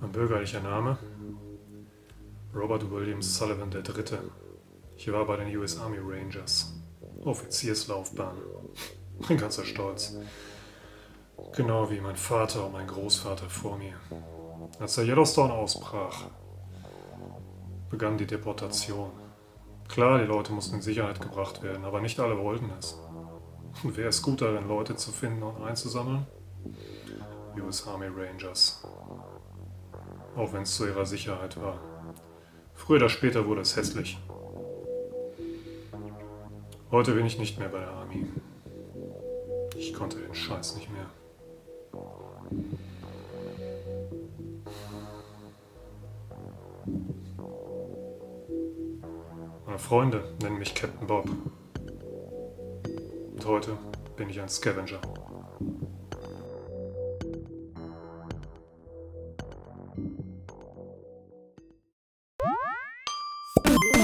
Mein bürgerlicher Name? Robert Williams Sullivan III. Ich war bei den US Army Rangers. Offizierslaufbahn. Mein ganzer Stolz. Genau wie mein Vater und mein Großvater vor mir. Als der Yellowstone ausbrach, begann die Deportation. Klar, die Leute mussten in Sicherheit gebracht werden, aber nicht alle wollten es. Und wer ist gut darin, Leute zu finden und einzusammeln? US Army Rangers. Auch wenn es zu ihrer Sicherheit war. Früher oder später wurde es hässlich. Heute bin ich nicht mehr bei der Army. Ich konnte den Scheiß nicht mehr. Meine Freunde nennen mich Captain Bob. Und heute bin ich ein Scavenger. you